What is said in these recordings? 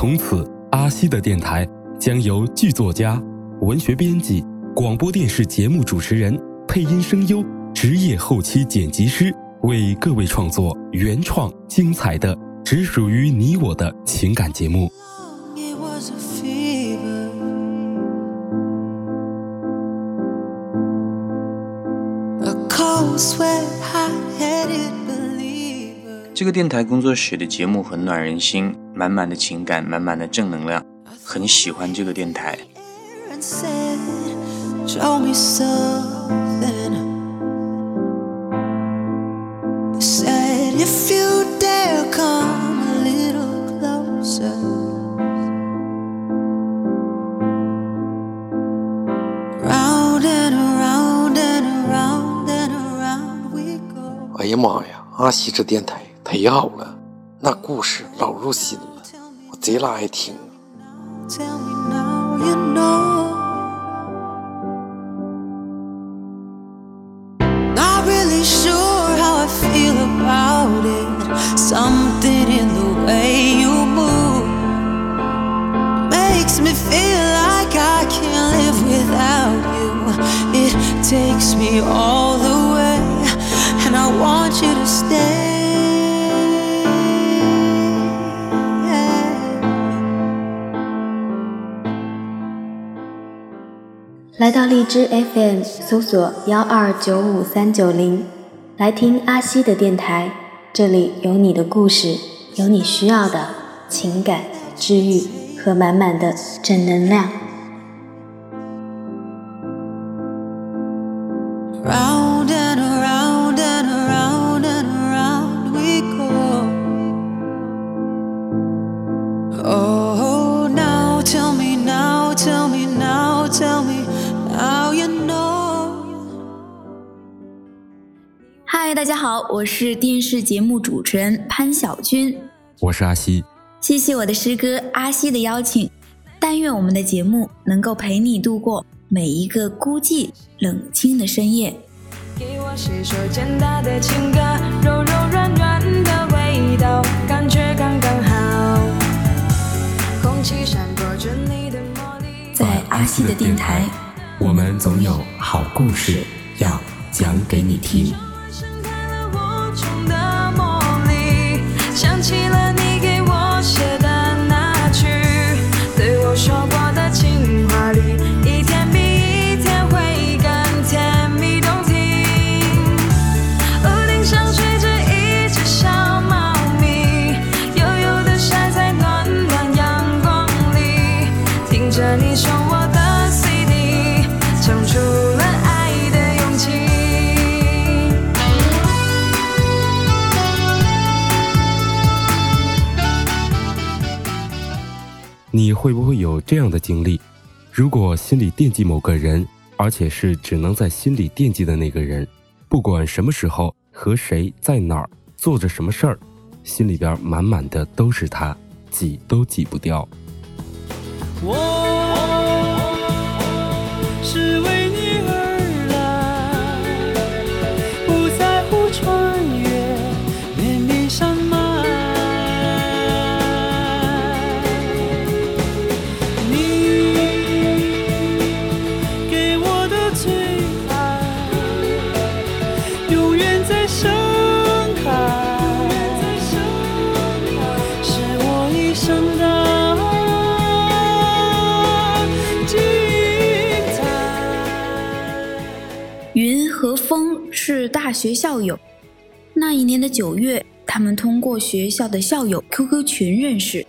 从此，阿西的电台将由剧作家、文学编辑、广播电视节目主持人、配音声优、职业后期剪辑师为各位创作原创、精彩的、只属于你我的情感节目。这个电台工作室的节目很暖人心，满满的情感，满满的正能量，很喜欢这个电台。哎呀妈呀，阿西这电台！忒好了，那故事老入心了，我贼拉爱听。来到荔枝 FM，搜索幺二九五三九零，来听阿西的电台。这里有你的故事，有你需要的情感治愈和满满的正能量。嗨，大家好，我是电视节目主持人潘晓军，我是阿西。谢谢我的师哥阿西的邀请，但愿我们的节目能够陪你度过每一个孤寂冷清的深夜。给我写首简单的情歌，柔柔软软的味道，感觉刚刚好。空气闪过着你的魔力，在阿西的电台，我们总有好故事要讲给你听。会不会有这样的经历？如果心里惦记某个人，而且是只能在心里惦记的那个人，不管什么时候和谁在哪儿做着什么事儿，心里边满满的都是他，挤都挤不掉。大学校友。那一年的九月，他们通过学校的校友 QQ 群认识。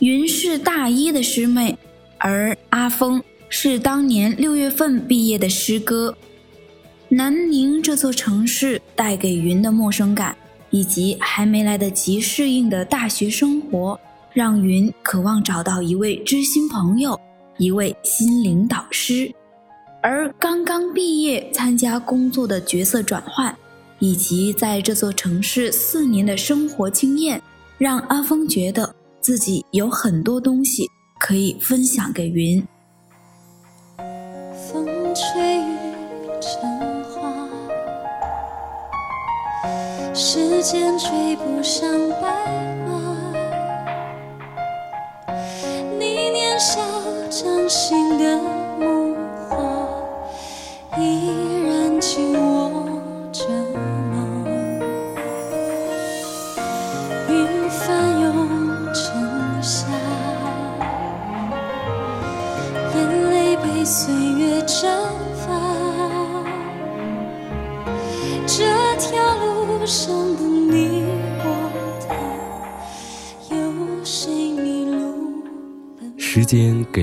云是大一的师妹，而阿峰是当年六月份毕业的师哥。南宁这座城市带给云的陌生感，以及还没来得及适应的大学生活，让云渴望找到一位知心朋友，一位心灵导师。而刚刚毕业参加工作的角色转换，以及在这座城市四年的生活经验，让阿峰觉得自己有很多东西可以分享给云。风吹雨成花，时间追不上白马，你年少掌心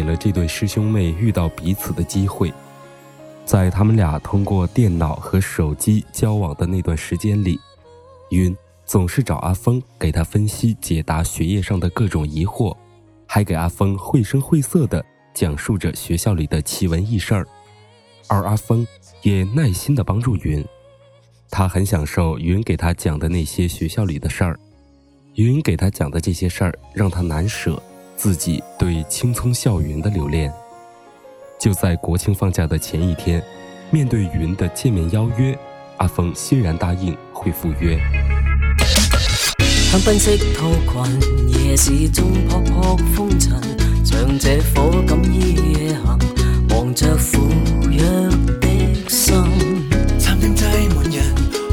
了这对师兄妹遇到彼此的机会，在他们俩通过电脑和手机交往的那段时间里，云总是找阿峰给他分析解答学业上的各种疑惑，还给阿峰绘声绘色地讲述着学校里的奇闻异事儿，而阿峰也耐心地帮助云。他很享受云给他讲的那些学校里的事儿，云给他讲的这些事儿让他难舍自己对青葱校园的留恋。就在国庆放假的前一天，面对云的见面邀约，阿峰欣然答应会赴约。色套裙，夜市中扑扑风尘，像这火感依夜行，望着赴约的心。餐厅挤满人，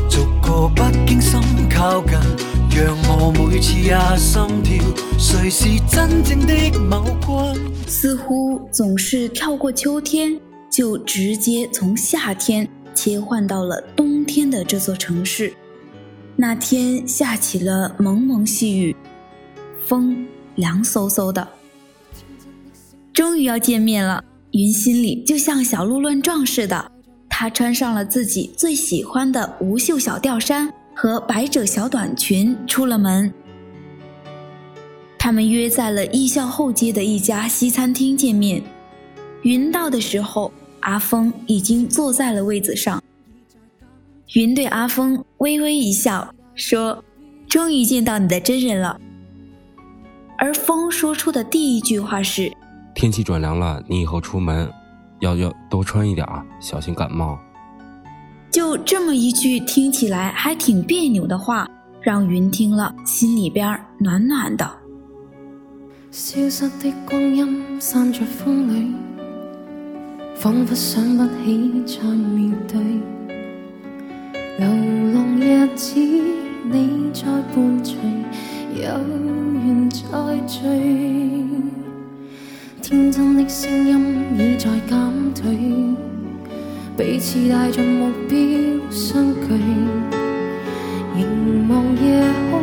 逐个不经心靠近，让我每次也心跳，谁是真正的某君？似乎总是跳过秋天，就直接从夏天切换到了冬天的这座城市。那天下起了蒙蒙细雨，风凉飕飕的。终于要见面了，云心里就像小鹿乱撞似的。她穿上了自己最喜欢的无袖小吊衫和百褶小短裙，出了门。他们约在了艺校后街的一家西餐厅见面。云到的时候，阿峰已经坐在了位子上。云对阿峰微微一笑，说：“终于见到你的真人了。”而风说出的第一句话是：“天气转凉了，你以后出门要要多穿一点啊，小心感冒。”就这么一句听起来还挺别扭的话，让云听了心里边暖暖的。消失的光阴散在风里，仿佛想不起再面对。流浪日子，你在伴随，有缘再聚。天真的声音已在减退，彼此带着目标相距。凝望夜空，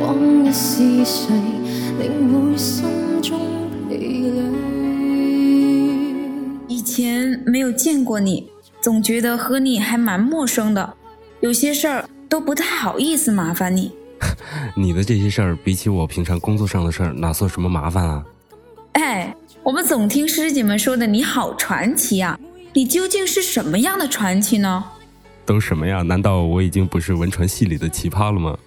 往日是谁，领会心中疲累。以前没有见过你，总觉得和你还蛮陌生的。有些事儿都不太好意思麻烦你。你的这些事儿比起我平常工作上的事儿，哪算什么麻烦啊？哎，我们总听师姐们说的你好传奇呀，你究竟是什么样的传奇呢？都什么呀？难道我已经不是文传系里的奇葩了吗？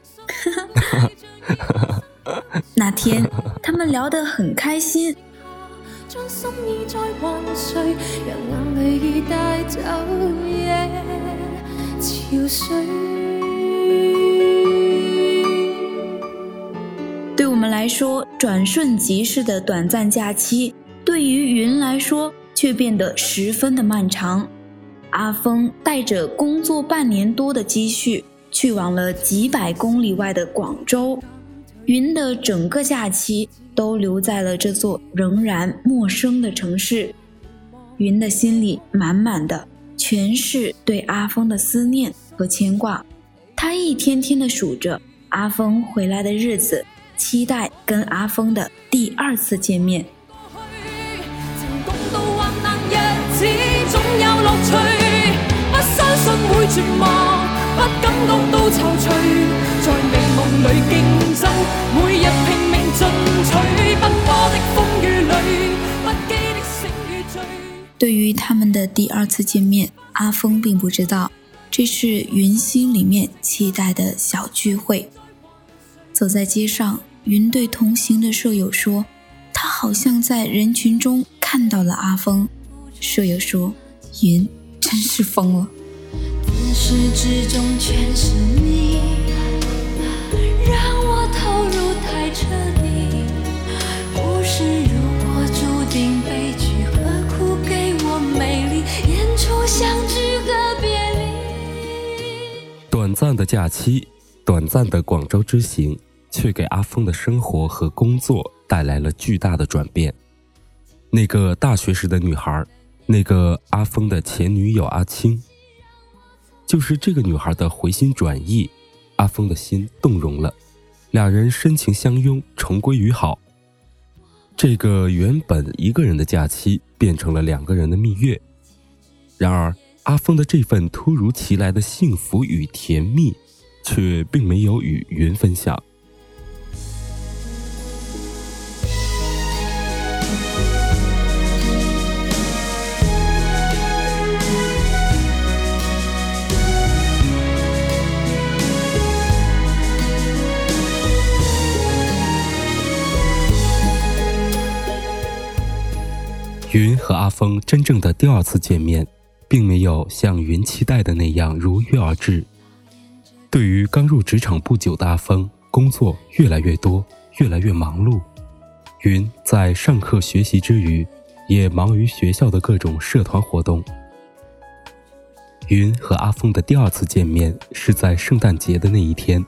那天他们聊得很开心。将心意再还谁？让眼泪已带走夜憔悴。对我们来说，转瞬即逝的短暂假期，对于云来说却变得十分的漫长。阿峰带着工作半年多的积蓄，去往了几百公里外的广州。云的整个假期都留在了这座仍然陌生的城市。云的心里满满的全是对阿峰的思念和牵挂，他一天天的数着阿峰回来的日子，期待跟阿峰的第二次见面。绝望，不感觉到踌躇，在美梦里竞争，每日拼命进取。奔波的风雨里，不羁的醒与醉。对于他们的第二次见面，阿峰并不知道，这是云心里面期待的小聚会。走在街上，云对同行的舍友说：“他好像在人群中看到了阿峰。”舍友说：“云真是疯了。”始至终全是你，让我投入太彻底。如果注定悲剧，何苦给我美丽？演出相聚和别离。短暂的假期，短暂的广州之行，却给阿峰的生活和工作带来了巨大的转变。那个大学时的女孩，那个阿峰的前女友阿青。就是这个女孩的回心转意，阿峰的心动容了，两人深情相拥，重归于好。这个原本一个人的假期，变成了两个人的蜜月。然而，阿峰的这份突如其来的幸福与甜蜜，却并没有与云分享。云和阿峰真正的第二次见面，并没有像云期待的那样如约而至。对于刚入职场不久的阿峰，工作越来越多，越来越忙碌。云在上课学习之余，也忙于学校的各种社团活动。云和阿峰的第二次见面是在圣诞节的那一天，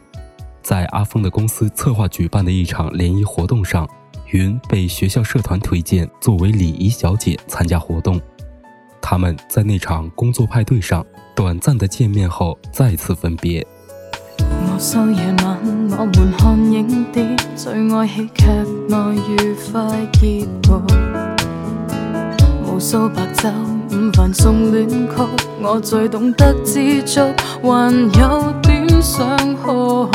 在阿峰的公司策划举办的一场联谊活动上。云被学校社团推荐作为礼仪小姐参加活动，他们在那场工作派对上短暂的见面后再次分别。无数夜晚，我们看影碟，最爱喜剧内愉快结局。无数白昼，午饭送恋曲，我最懂得知足，还有点想哭。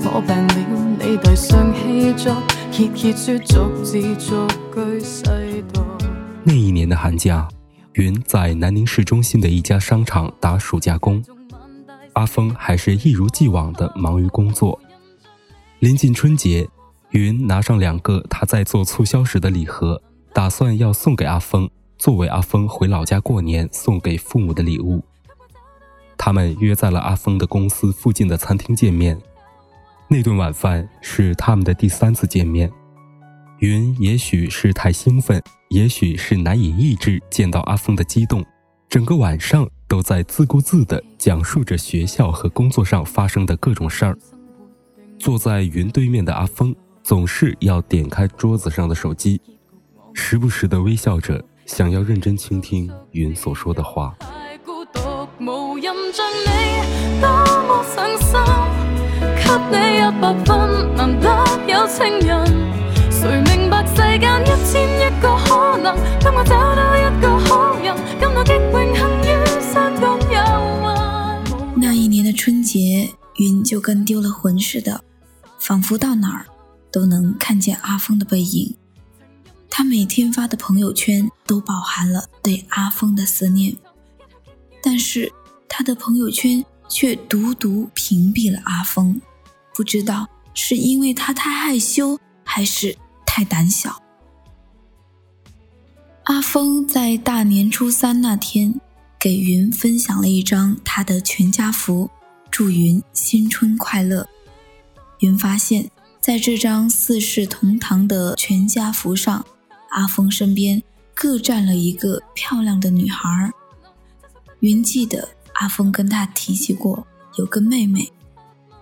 若我病了，你递上那一年的寒假，云在南宁市中心的一家商场打暑假工，阿峰还是一如既往的忙于工作。临近春节，云拿上两个他在做促销时的礼盒，打算要送给阿峰，作为阿峰回老家过年送给父母的礼物。他们约在了阿峰的公司附近的餐厅见面。那顿晚饭是他们的第三次见面，云也许是太兴奋，也许是难以抑制见到阿峰的激动，整个晚上都在自顾自地讲述着学校和工作上发生的各种事儿。坐在云对面的阿峰总是要点开桌子上的手机，时不时地微笑着，想要认真倾听云所说的话。那一年的春节，云就跟丢了魂似的，仿佛到哪儿都能看见阿峰的背影。他每天发的朋友圈都饱含了对阿峰的思念，但是他的朋友圈却独独屏蔽了阿峰。不知道是因为他太害羞，还是太胆小。阿峰在大年初三那天给云分享了一张他的全家福，祝云新春快乐。云发现，在这张四世同堂的全家福上，阿峰身边各站了一个漂亮的女孩。云记得阿峰跟他提起过有个妹妹，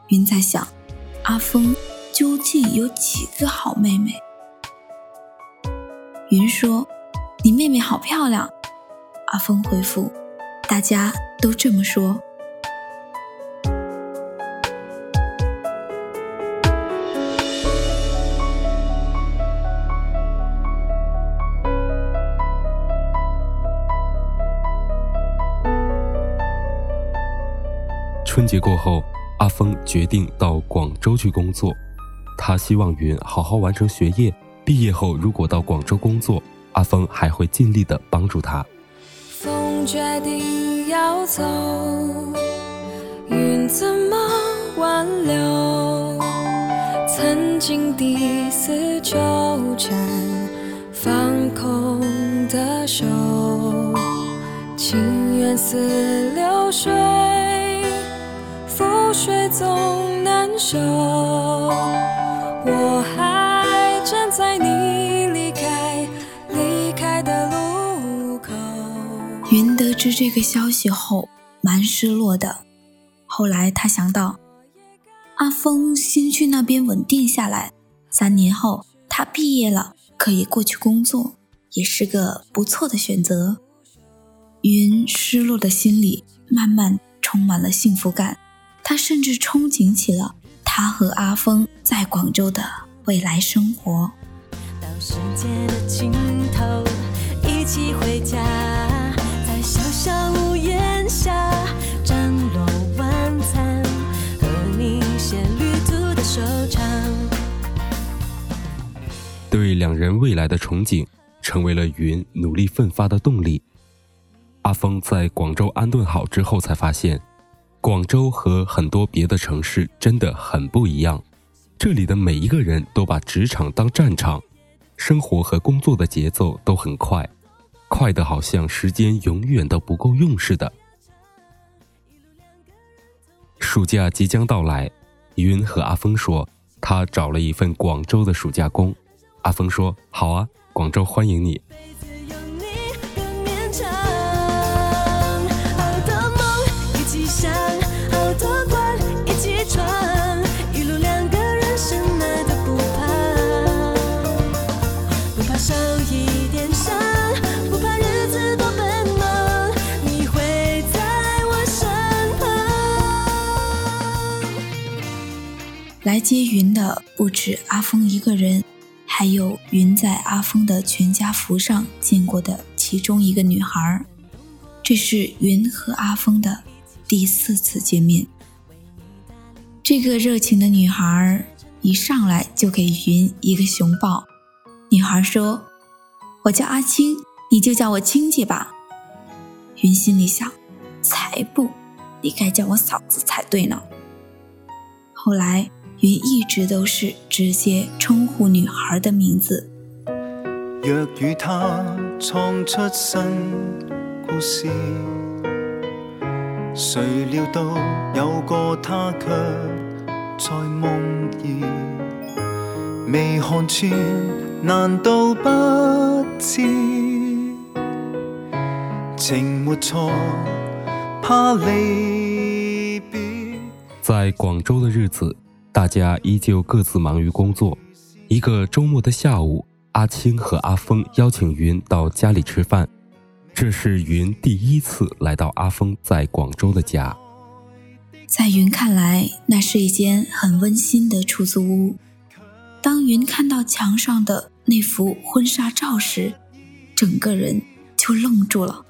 云在想。阿峰究竟有几个好妹妹？云说：“你妹妹好漂亮。”阿峰回复：“大家都这么说。”春节过后。阿峰决定到广州去工作，他希望云好好完成学业，毕业后如果到广州工作，阿峰还会尽力的帮助他。风决定要走，云怎么挽留？曾经第四纠缠，放空的手，情缘似流水。水总难收，我还站在你离开离开的路口。云得知这个消息后，蛮失落的。后来他想到，阿峰先去那边稳定下来，三年后他毕业了，可以过去工作，也是个不错的选择。云失落的心里慢慢充满了幸福感，他甚至憧憬起了他和阿峰在广州的未来生活。到世界的尽头，一起回家，在小小屋檐下张罗晚餐，和你写旅途的收场。对两人未来的憧憬，成为了云努力奋发的动力。阿峰在广州安顿好之后，才发现，广州和很多别的城市真的很不一样。这里的每一个人都把职场当战场，生活和工作的节奏都很快，快的好像时间永远都不够用似的。暑假即将到来，云和阿峰说，他找了一份广州的暑假工。阿峰说：“好啊，广州欢迎你。”来接云的不止阿峰一个人，还有云在阿峰的全家福上见过的其中一个女孩。这是云和阿峰的第四次见面。这个热情的女孩一上来就给云一个熊抱。女孩说：“我叫阿青，你就叫我青姐吧。”云心里想：“才不，你该叫我嫂子才对呢。”后来。云一直都是直接称呼女孩的名字。若与他创出新故事，谁料到有个他却在梦里未看穿，难道不知情没错，怕离别。在广州的日子。大家依旧各自忙于工作。一个周末的下午，阿青和阿峰邀请云到家里吃饭。这是云第一次来到阿峰在广州的家。在云看来，那是一间很温馨的出租屋。当云看到墙上的那幅婚纱照时，整个人就愣住了。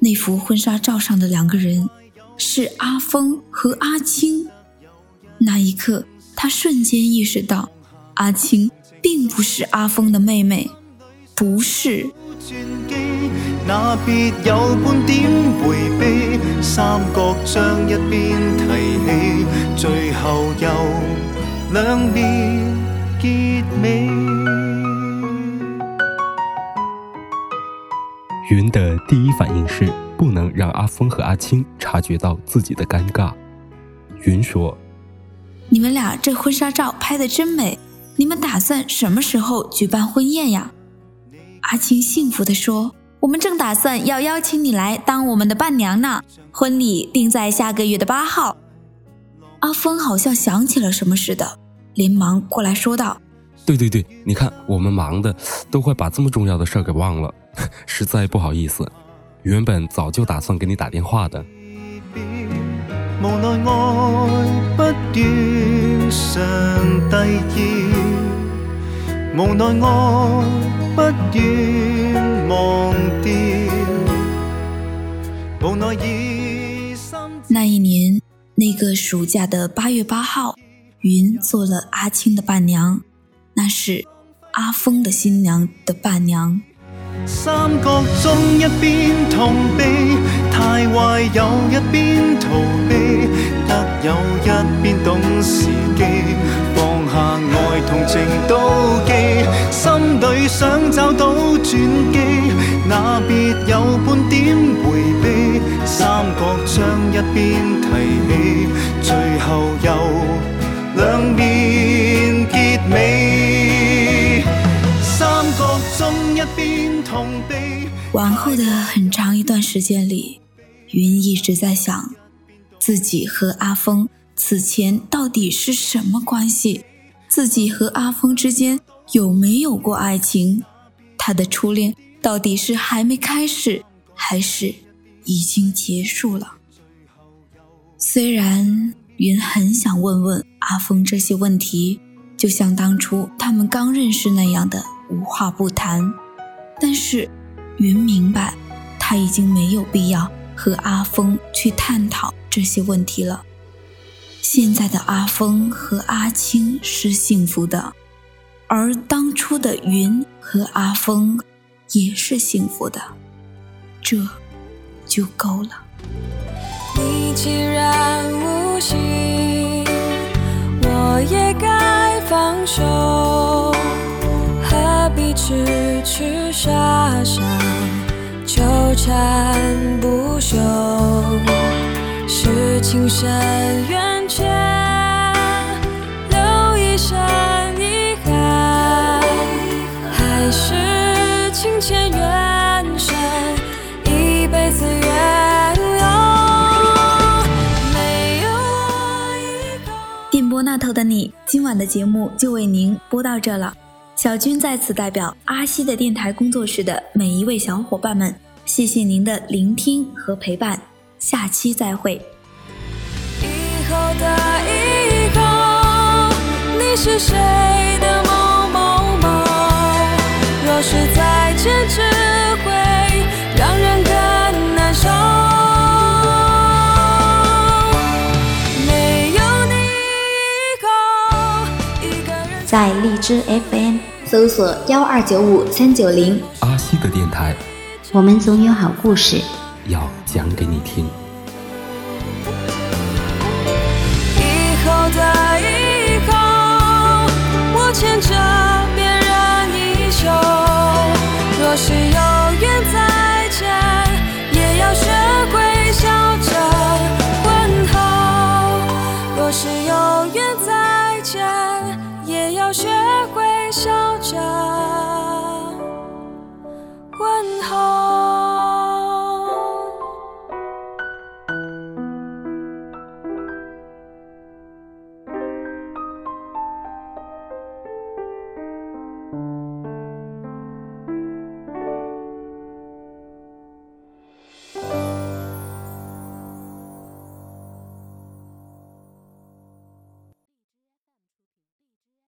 那幅婚纱照上的两个人是阿峰和阿青。那一刻，他瞬间意识到，阿青并不是阿峰的妹妹，不是。云的第一反应是不能让阿峰和阿青察觉到自己的尴尬。云说。你们俩这婚纱照拍的真美，你们打算什么时候举办婚宴呀？阿青幸福地说：“我们正打算要邀请你来当我们的伴娘呢，婚礼定在下个月的八号。”阿峰好像想起了什么似的，连忙过来说道：“对对对，你看我们忙的都快把这么重要的事儿给忘了，实在不好意思，原本早就打算给你打电话的。”无奈爱不断，上奈我不断忘掉，无奈已心。那一年，那个暑假的八月八号，云做了阿青的伴娘，那是阿峰的新娘的伴娘。三角中一边痛悲，太坏有一边逃避，得有一边懂时机，放下爱同情妒忌，心里想找到转机，那别有半点回避，三角将一边提起，最后有两面结尾，三角中一边。往后的很长一段时间里，云一直在想，自己和阿峰此前到底是什么关系，自己和阿峰之间有没有过爱情，他的初恋到底是还没开始，还是已经结束了？虽然云很想问问阿峰这些问题，就像当初他们刚认识那样的无话不谈，但是云明白，他已经没有必要。和阿峰去探讨这些问题了。现在的阿峰和阿青是幸福的，而当初的云和阿峰也是幸福的，这就够了。你既然无心，我也该放手，何必痴痴傻傻？纠缠不休，情深缘浅，留一生遗憾，还是情浅缘深，一辈子。没有以后。电波那头的你，今晚的节目就为您播到这了。小军在此代表阿西的电台工作室的每一位小伙伴们，谢谢您的聆听和陪伴，下期再会。的以后，你是谁的某某某？若是再见，只会让人更难受。没有你以后，一个人在荔枝 FM 搜索幺二九五三九零，阿西的电台我们总有好故事。要讲给你听。